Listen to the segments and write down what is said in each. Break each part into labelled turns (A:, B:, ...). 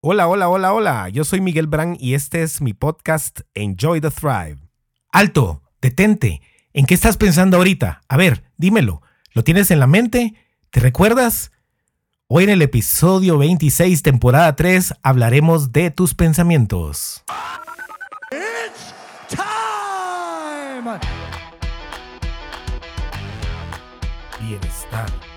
A: Hola, hola, hola, hola. Yo soy Miguel Brand y este es mi podcast Enjoy the Thrive. Alto, detente. ¿En qué estás pensando ahorita? A ver, dímelo. ¿Lo tienes en la mente? ¿Te recuerdas? Hoy en el episodio 26, temporada 3, hablaremos de tus pensamientos.
B: It's time!
A: Bienestar.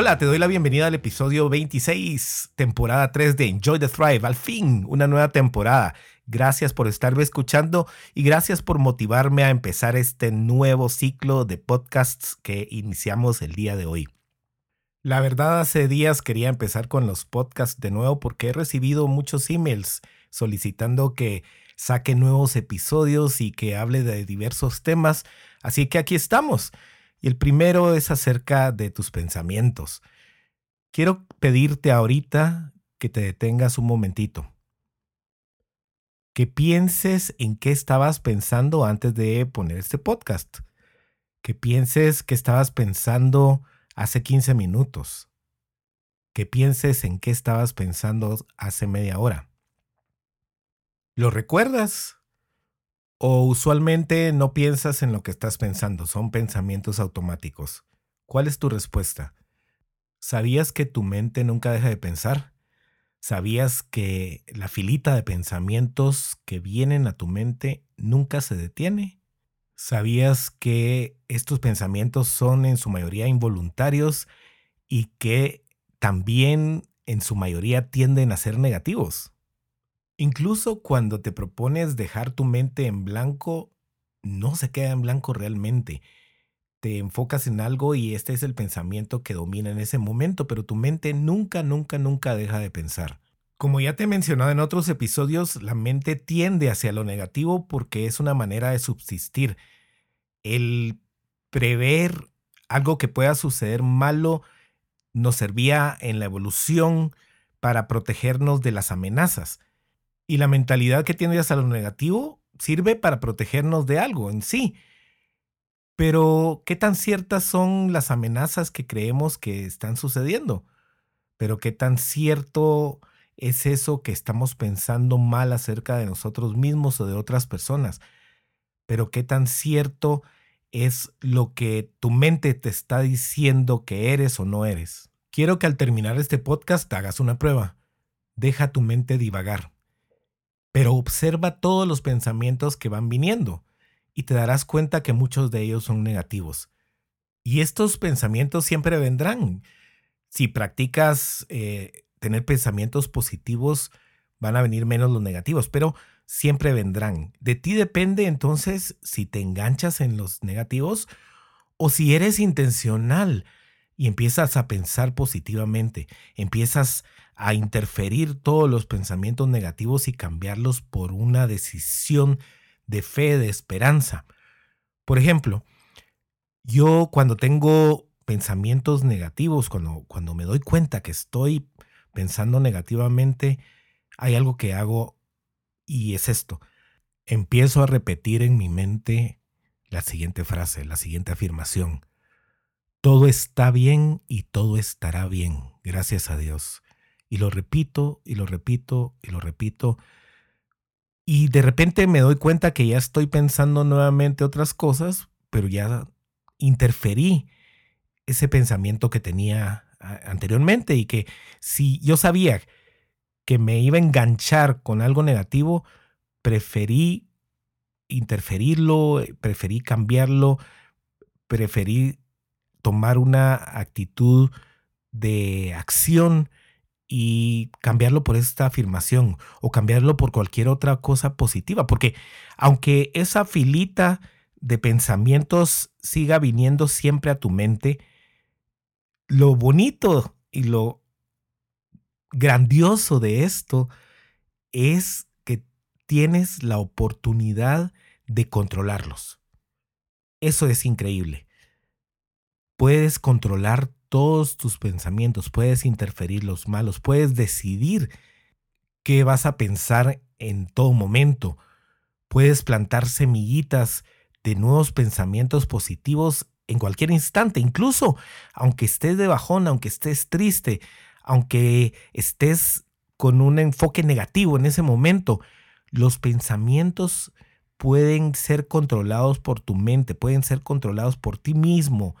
A: Hola, te doy la bienvenida al episodio 26, temporada 3 de Enjoy the Thrive. Al fin, una nueva temporada. Gracias por estarme escuchando y gracias por motivarme a empezar este nuevo ciclo de podcasts que iniciamos el día de hoy. La verdad, hace días quería empezar con los podcasts de nuevo porque he recibido muchos emails solicitando que saque nuevos episodios y que hable de diversos temas. Así que aquí estamos. Y el primero es acerca de tus pensamientos. Quiero pedirte ahorita que te detengas un momentito. Que pienses en qué estabas pensando antes de poner este podcast. Que pienses qué estabas pensando hace 15 minutos. Que pienses en qué estabas pensando hace media hora. ¿Lo recuerdas? ¿O usualmente no piensas en lo que estás pensando? Son pensamientos automáticos. ¿Cuál es tu respuesta? ¿Sabías que tu mente nunca deja de pensar? ¿Sabías que la filita de pensamientos que vienen a tu mente nunca se detiene? ¿Sabías que estos pensamientos son en su mayoría involuntarios y que también en su mayoría tienden a ser negativos? Incluso cuando te propones dejar tu mente en blanco, no se queda en blanco realmente. Te enfocas en algo y este es el pensamiento que domina en ese momento, pero tu mente nunca, nunca, nunca deja de pensar. Como ya te he mencionado en otros episodios, la mente tiende hacia lo negativo porque es una manera de subsistir. El prever algo que pueda suceder malo nos servía en la evolución para protegernos de las amenazas. Y la mentalidad que tiene hacia lo negativo sirve para protegernos de algo en sí. Pero, ¿qué tan ciertas son las amenazas que creemos que están sucediendo? Pero, ¿qué tan cierto es eso que estamos pensando mal acerca de nosotros mismos o de otras personas? Pero, ¿qué tan cierto es lo que tu mente te está diciendo que eres o no eres? Quiero que al terminar este podcast hagas una prueba. Deja tu mente divagar pero observa todos los pensamientos que van viniendo y te darás cuenta que muchos de ellos son negativos. Y estos pensamientos siempre vendrán. Si practicas eh, tener pensamientos positivos, van a venir menos los negativos, pero siempre vendrán. De ti depende entonces si te enganchas en los negativos o si eres intencional y empiezas a pensar positivamente, empiezas a interferir todos los pensamientos negativos y cambiarlos por una decisión de fe, de esperanza. Por ejemplo, yo cuando tengo pensamientos negativos, cuando, cuando me doy cuenta que estoy pensando negativamente, hay algo que hago y es esto. Empiezo a repetir en mi mente la siguiente frase, la siguiente afirmación. Todo está bien y todo estará bien, gracias a Dios. Y lo repito y lo repito y lo repito. Y de repente me doy cuenta que ya estoy pensando nuevamente otras cosas, pero ya interferí ese pensamiento que tenía anteriormente y que si yo sabía que me iba a enganchar con algo negativo, preferí interferirlo, preferí cambiarlo, preferí tomar una actitud de acción y cambiarlo por esta afirmación o cambiarlo por cualquier otra cosa positiva, porque aunque esa filita de pensamientos siga viniendo siempre a tu mente, lo bonito y lo grandioso de esto es que tienes la oportunidad de controlarlos. Eso es increíble. Puedes controlar todos tus pensamientos, puedes interferir los malos, puedes decidir qué vas a pensar en todo momento. Puedes plantar semillitas de nuevos pensamientos positivos en cualquier instante, incluso aunque estés de bajón, aunque estés triste, aunque estés con un enfoque negativo en ese momento, los pensamientos pueden ser controlados por tu mente, pueden ser controlados por ti mismo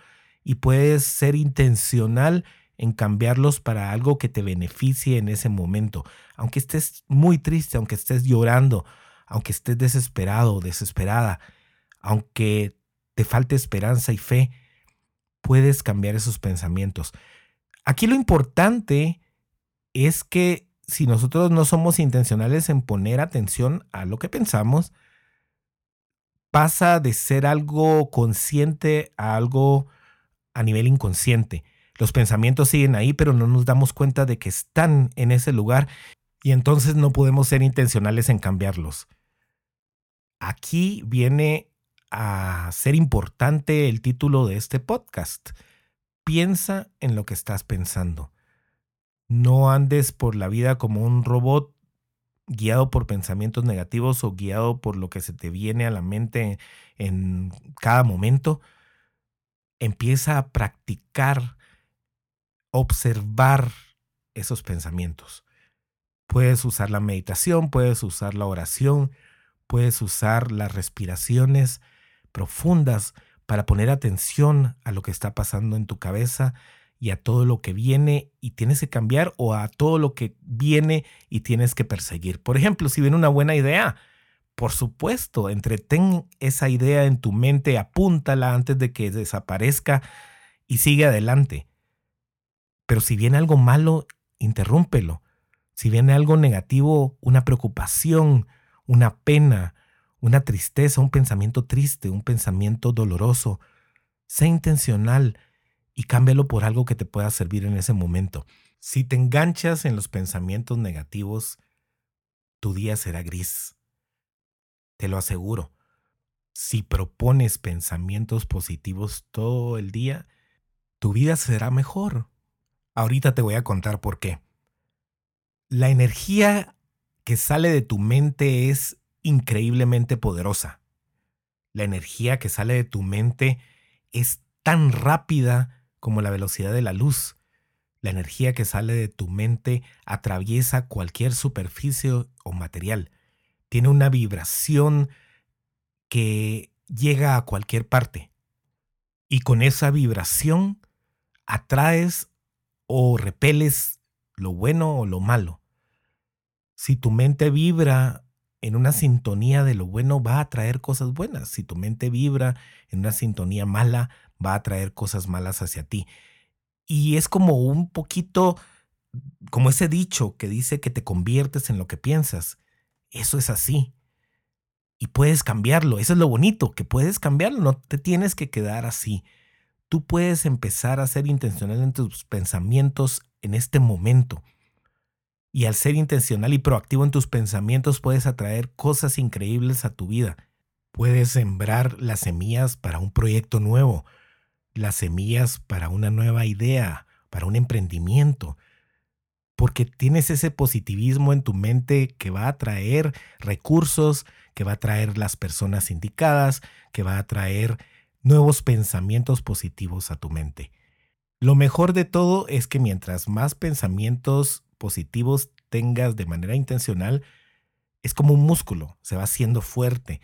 A: y puedes ser intencional en cambiarlos para algo que te beneficie en ese momento. Aunque estés muy triste, aunque estés llorando, aunque estés desesperado o desesperada, aunque te falte esperanza y fe, puedes cambiar esos pensamientos. Aquí lo importante es que si nosotros no somos intencionales en poner atención a lo que pensamos, pasa de ser algo consciente a algo a nivel inconsciente. Los pensamientos siguen ahí, pero no nos damos cuenta de que están en ese lugar y entonces no podemos ser intencionales en cambiarlos. Aquí viene a ser importante el título de este podcast. Piensa en lo que estás pensando. No andes por la vida como un robot guiado por pensamientos negativos o guiado por lo que se te viene a la mente en cada momento. Empieza a practicar, observar esos pensamientos. Puedes usar la meditación, puedes usar la oración, puedes usar las respiraciones, profundas para poner atención a lo que está pasando en tu cabeza y a todo lo que viene y tienes que cambiar o a todo lo que viene y tienes que perseguir. Por ejemplo, si viene una buena idea, por supuesto, entretén esa idea en tu mente, apúntala antes de que desaparezca y sigue adelante. Pero si viene algo malo, interrúmpelo. Si viene algo negativo, una preocupación, una pena, una tristeza, un pensamiento triste, un pensamiento doloroso. Sé intencional y cámbialo por algo que te pueda servir en ese momento. Si te enganchas en los pensamientos negativos, tu día será gris. Te lo aseguro. Si propones pensamientos positivos todo el día, tu vida será mejor. Ahorita te voy a contar por qué. La energía que sale de tu mente es increíblemente poderosa. La energía que sale de tu mente es tan rápida como la velocidad de la luz. La energía que sale de tu mente atraviesa cualquier superficie o material. Tiene una vibración que llega a cualquier parte. Y con esa vibración atraes o repeles lo bueno o lo malo. Si tu mente vibra en una sintonía de lo bueno va a traer cosas buenas. Si tu mente vibra en una sintonía mala, va a traer cosas malas hacia ti. Y es como un poquito, como ese dicho que dice que te conviertes en lo que piensas. Eso es así. Y puedes cambiarlo. Eso es lo bonito, que puedes cambiarlo. No te tienes que quedar así. Tú puedes empezar a ser intencional en tus pensamientos en este momento. Y al ser intencional y proactivo en tus pensamientos puedes atraer cosas increíbles a tu vida. Puedes sembrar las semillas para un proyecto nuevo, las semillas para una nueva idea, para un emprendimiento, porque tienes ese positivismo en tu mente que va a traer recursos, que va a traer las personas indicadas, que va a traer nuevos pensamientos positivos a tu mente. Lo mejor de todo es que mientras más pensamientos positivos tengas de manera intencional, es como un músculo, se va haciendo fuerte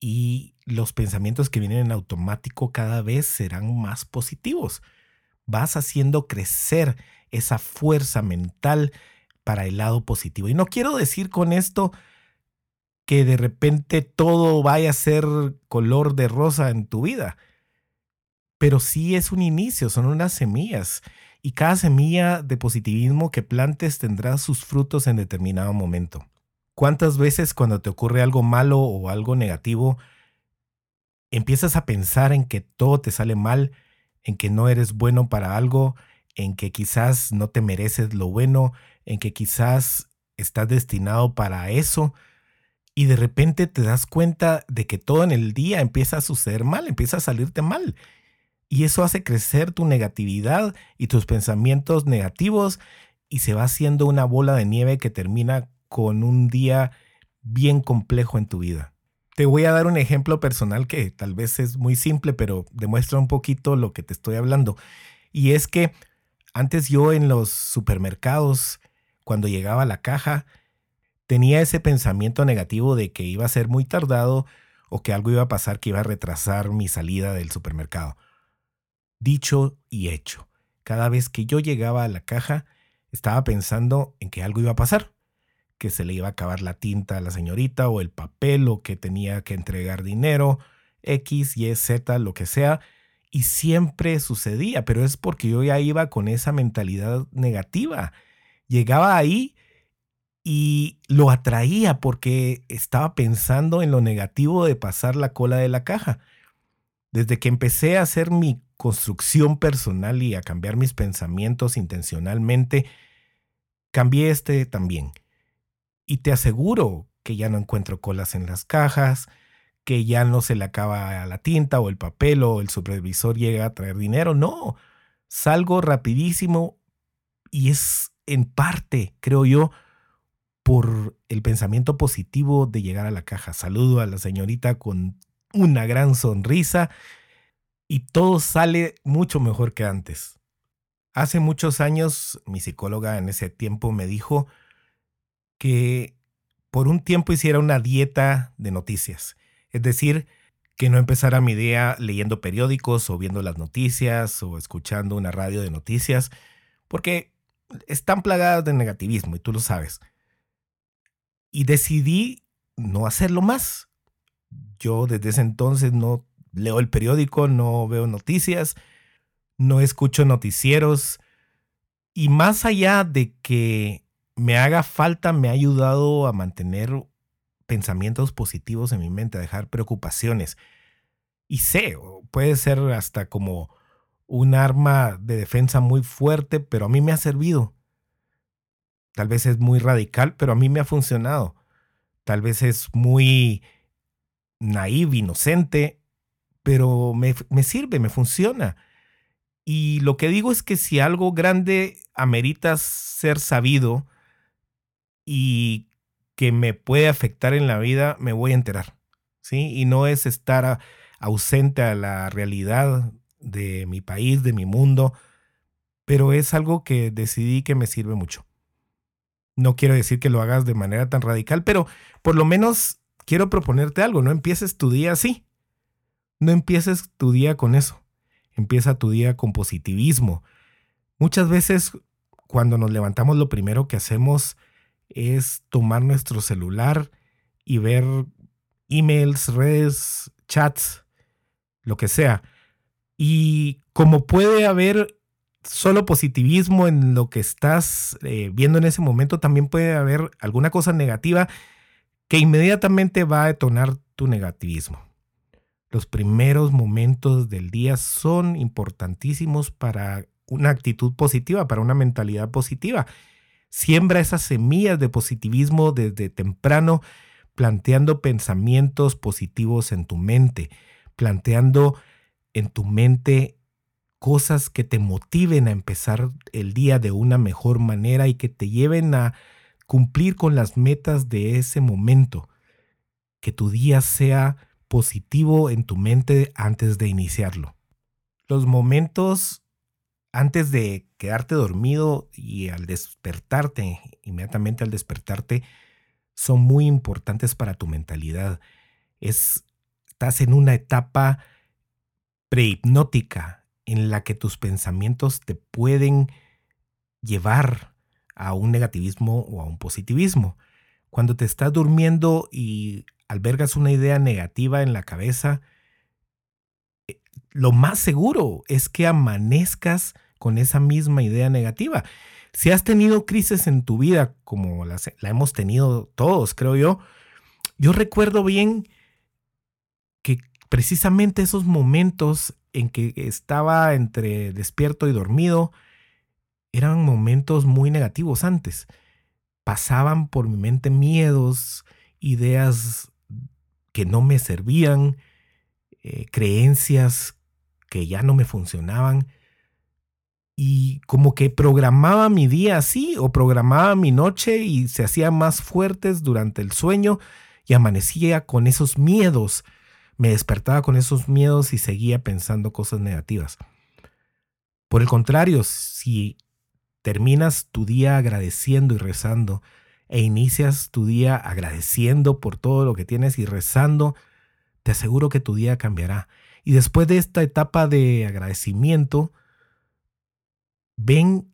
A: y los pensamientos que vienen en automático cada vez serán más positivos. Vas haciendo crecer esa fuerza mental para el lado positivo. Y no quiero decir con esto que de repente todo vaya a ser color de rosa en tu vida, pero sí es un inicio, son unas semillas y cada semilla de positivismo que plantes tendrá sus frutos en determinado momento. ¿Cuántas veces cuando te ocurre algo malo o algo negativo, empiezas a pensar en que todo te sale mal en que no eres bueno para algo, en que quizás no te mereces lo bueno, en que quizás estás destinado para eso, y de repente te das cuenta de que todo en el día empieza a suceder mal, empieza a salirte mal. Y eso hace crecer tu negatividad y tus pensamientos negativos y se va haciendo una bola de nieve que termina con un día bien complejo en tu vida. Te voy a dar un ejemplo personal que tal vez es muy simple, pero demuestra un poquito lo que te estoy hablando. Y es que antes yo en los supermercados, cuando llegaba a la caja, tenía ese pensamiento negativo de que iba a ser muy tardado o que algo iba a pasar que iba a retrasar mi salida del supermercado. Dicho y hecho, cada vez que yo llegaba a la caja, estaba pensando en que algo iba a pasar, que se le iba a acabar la tinta a la señorita o el papel o que tenía que entregar dinero, X, Y, Z, lo que sea, y siempre sucedía, pero es porque yo ya iba con esa mentalidad negativa. Llegaba ahí y lo atraía porque estaba pensando en lo negativo de pasar la cola de la caja. Desde que empecé a hacer mi construcción personal y a cambiar mis pensamientos intencionalmente, cambié este también. Y te aseguro que ya no encuentro colas en las cajas, que ya no se le acaba la tinta o el papel o el supervisor llega a traer dinero. No, salgo rapidísimo y es en parte, creo yo, por el pensamiento positivo de llegar a la caja. Saludo a la señorita con una gran sonrisa y todo sale mucho mejor que antes. Hace muchos años mi psicóloga en ese tiempo me dijo que por un tiempo hiciera una dieta de noticias. Es decir, que no empezara mi día leyendo periódicos o viendo las noticias o escuchando una radio de noticias, porque están plagadas de negativismo y tú lo sabes y decidí no hacerlo más. Yo desde ese entonces no leo el periódico, no veo noticias, no escucho noticieros y más allá de que me haga falta, me ha ayudado a mantener pensamientos positivos en mi mente, a dejar preocupaciones. Y sé, puede ser hasta como un arma de defensa muy fuerte, pero a mí me ha servido. Tal vez es muy radical, pero a mí me ha funcionado. Tal vez es muy naive, inocente, pero me, me sirve, me funciona. Y lo que digo es que si algo grande amerita ser sabido y que me puede afectar en la vida, me voy a enterar. ¿sí? Y no es estar ausente a la realidad de mi país, de mi mundo, pero es algo que decidí que me sirve mucho. No quiero decir que lo hagas de manera tan radical, pero por lo menos quiero proponerte algo. No empieces tu día así. No empieces tu día con eso. Empieza tu día con positivismo. Muchas veces cuando nos levantamos lo primero que hacemos es tomar nuestro celular y ver emails, redes, chats, lo que sea. Y como puede haber solo positivismo en lo que estás eh, viendo en ese momento, también puede haber alguna cosa negativa que inmediatamente va a detonar tu negativismo. Los primeros momentos del día son importantísimos para una actitud positiva, para una mentalidad positiva. Siembra esas semillas de positivismo desde temprano, planteando pensamientos positivos en tu mente, planteando en tu mente cosas que te motiven a empezar el día de una mejor manera y que te lleven a cumplir con las metas de ese momento. Que tu día sea positivo en tu mente antes de iniciarlo. Los momentos antes de quedarte dormido y al despertarte, inmediatamente al despertarte, son muy importantes para tu mentalidad. Es, estás en una etapa prehipnótica en la que tus pensamientos te pueden llevar a un negativismo o a un positivismo. Cuando te estás durmiendo y albergas una idea negativa en la cabeza, lo más seguro es que amanezcas con esa misma idea negativa. Si has tenido crisis en tu vida, como la, hemos tenido todos, creo yo, yo recuerdo bien que precisamente esos momentos en que estaba entre despierto y dormido eran momentos muy negativos antes. Pasaban por mi mente miedos, ideas que no me servían, eh, creencias que ya no me funcionaban y como que programaba mi día así o programaba mi noche y se hacía más fuertes durante el sueño y amanecía con esos miedos, me despertaba con esos miedos y seguía pensando cosas negativas. Por el contrario, si terminas tu día agradeciendo y rezando e inicias tu día agradeciendo por todo lo que tienes y rezando, te aseguro que tu día cambiará. Y después de esta etapa de agradecimiento, ven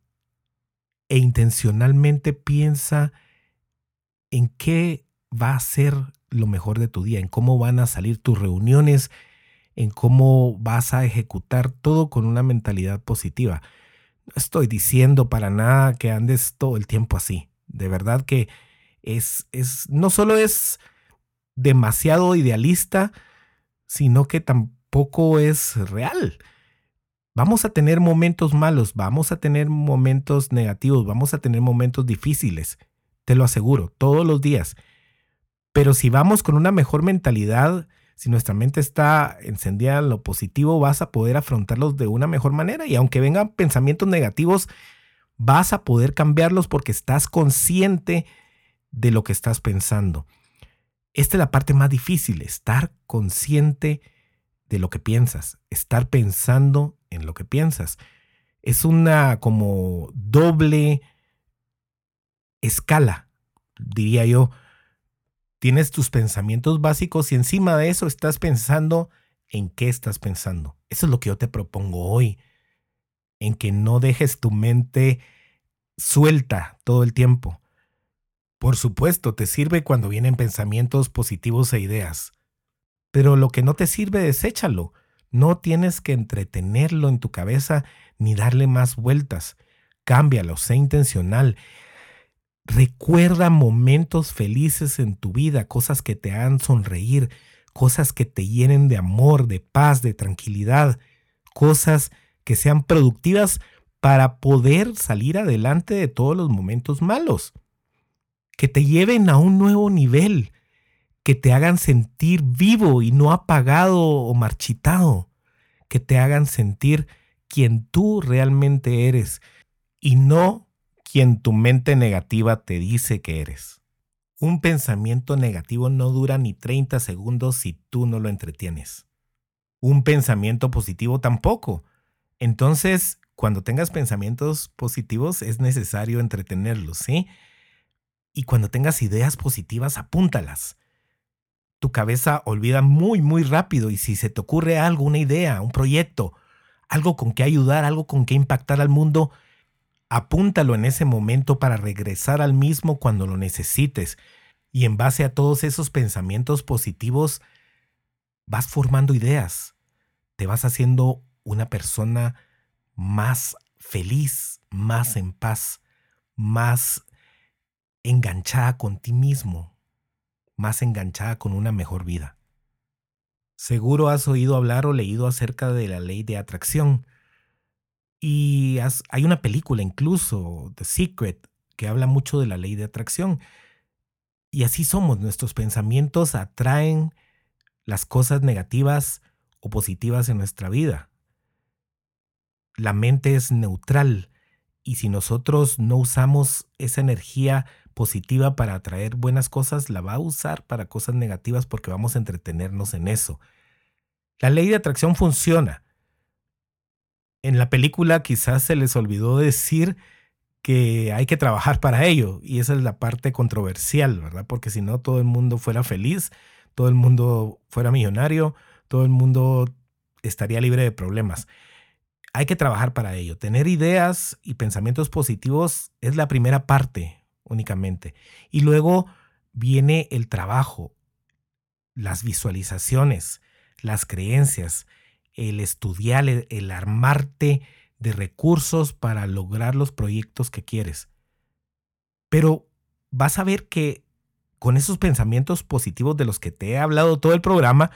A: e intencionalmente piensa en qué va a ser lo mejor de tu día, en cómo van a salir tus reuniones, en cómo vas a ejecutar todo con una mentalidad positiva. No estoy diciendo para nada que andes todo el tiempo así. De verdad que es, es no solo es demasiado idealista, sino que tampoco es real. Vamos a tener momentos malos, vamos a tener momentos negativos, vamos a tener momentos difíciles, te lo aseguro, todos los días. Pero si vamos con una mejor mentalidad, si nuestra mente está encendida en lo positivo, vas a poder afrontarlos de una mejor manera. Y aunque vengan pensamientos negativos, vas a poder cambiarlos porque estás consciente de lo que estás pensando. Esta es la parte más difícil, estar consciente de lo que piensas, estar pensando en lo que piensas. Es una como doble escala, diría yo. Tienes tus pensamientos básicos y encima de eso estás pensando en qué estás pensando. Eso es lo que yo te propongo hoy, en que no dejes tu mente suelta todo el tiempo. Por supuesto, te sirve cuando vienen pensamientos positivos e ideas. Pero lo que no te sirve, deséchalo. No tienes que entretenerlo en tu cabeza ni darle más vueltas. Cámbialo, sé intencional. Recuerda momentos felices en tu vida, cosas que te hagan sonreír, cosas que te llenen de amor, de paz, de tranquilidad, cosas que sean productivas para poder salir adelante de todos los momentos malos, que te lleven a un nuevo nivel, que te hagan sentir vivo y no apagado o marchitado, que te hagan sentir quien tú realmente eres y no quien tu mente negativa te dice que eres. Un pensamiento negativo no dura ni 30 segundos si tú no lo entretienes. Un pensamiento positivo tampoco. Entonces, cuando tengas pensamientos positivos es necesario entretenerlos, ¿sí? Y cuando tengas ideas positivas, apúntalas tu cabeza olvida muy, muy rápido y si se te ocurre algo, una idea, un proyecto, algo con que ayudar, algo con que impactar al mundo, apúntalo en ese momento para regresar al mismo cuando lo necesites. Y en base a todos esos pensamientos positivos, vas formando ideas, te vas haciendo una persona más feliz, más en paz, más enganchada con ti mismo, más enganchada con una mejor vida. Seguro has oído hablar o leído acerca de la ley de atracción. Y hay una película incluso, The Secret, que habla mucho de la ley de atracción. Y así somos, nuestros pensamientos atraen las cosas negativas o positivas en nuestra vida. La mente es neutral y si nosotros no usamos esa energía positiva para atraer buenas cosas, la va a usar para cosas negativas porque vamos a entretenernos en eso. La ley de atracción funciona. En la película quizás se les olvidó decir que hay que trabajar para ello y esa es la parte controversial, ¿verdad? Porque si no todo el mundo fuera feliz, todo el mundo fuera millonario, todo el mundo estaría libre de problemas. Hay que trabajar para ello. Tener ideas y pensamientos positivos es la primera parte, únicamente. Y luego viene el trabajo, las visualizaciones, las creencias, el estudiar, el, armarte de recursos para lograr los proyectos que quieres. Pero vas a ver que con esos pensamientos positivos de los que te he hablado todo el programa,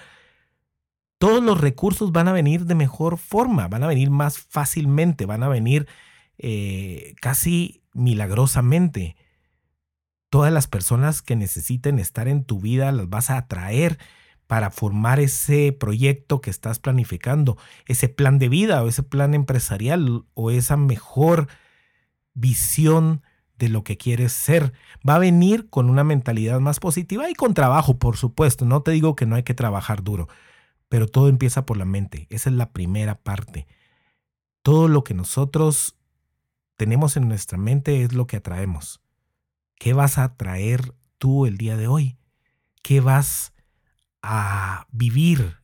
A: todos los recursos van a venir de mejor forma, van a venir más fácilmente, van a venir eh, casi milagrosamente. Todas las personas que necesiten estar en tu vida las vas a atraer para formar ese proyecto que estás planificando, ese plan de vida o ese plan empresarial o esa mejor visión de lo que quieres ser. Va a venir con una mentalidad más positiva y con trabajo, por supuesto. No te digo que no hay que trabajar duro, pero todo empieza por la mente. Esa es la primera parte. Todo lo que nosotros tenemos en nuestra mente es lo que atraemos. ¿Qué vas a atraer tú el día de hoy? ¿Qué vas a vivir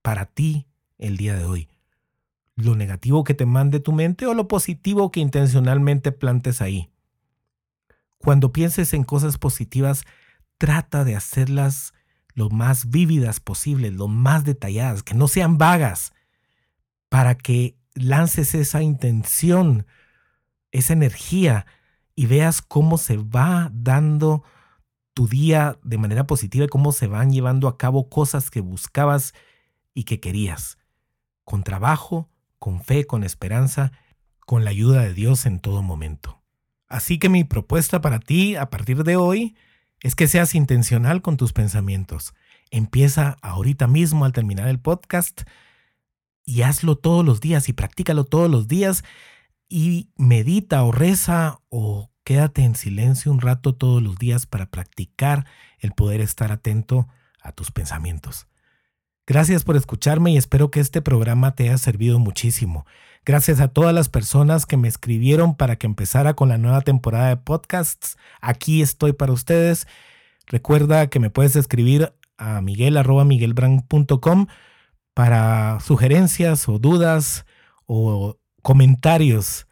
A: para ti el día de hoy? ¿Lo negativo que te mande tu mente o lo positivo que intencionalmente plantes ahí? Cuando pienses en cosas positivas, trata de hacerlas lo más vívidas posible, lo más detalladas, que no sean vagas, para que lances esa intención, esa energía y veas cómo se va dando tu día de manera positiva y cómo se van llevando a cabo cosas que buscabas y que querías, con trabajo, con fe, con esperanza, con la ayuda de Dios en todo momento. Así que mi propuesta para ti a partir de hoy es que seas intencional con tus pensamientos. Empieza ahorita mismo al terminar el podcast y hazlo todos los días y practícalo todos los días y medita o reza o quédate en silencio un rato todos los días para practicar el poder estar atento a tus pensamientos. Gracias por escucharme y espero que este programa te haya servido muchísimo. Gracias a todas las personas que me escribieron para que empezara con la nueva temporada de podcasts. Aquí estoy para ustedes. Recuerda que me puedes escribir a miguel.miguelbrand.com para sugerencias o dudas o comentarios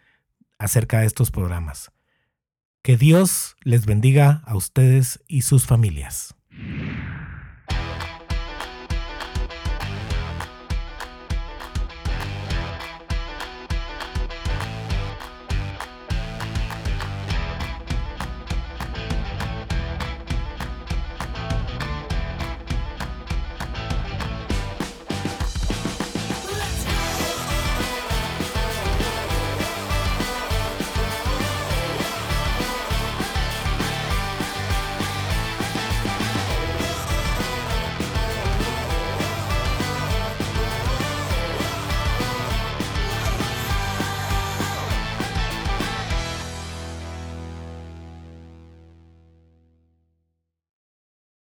A: acerca de estos programas. Que Dios les bendiga a ustedes y sus familias.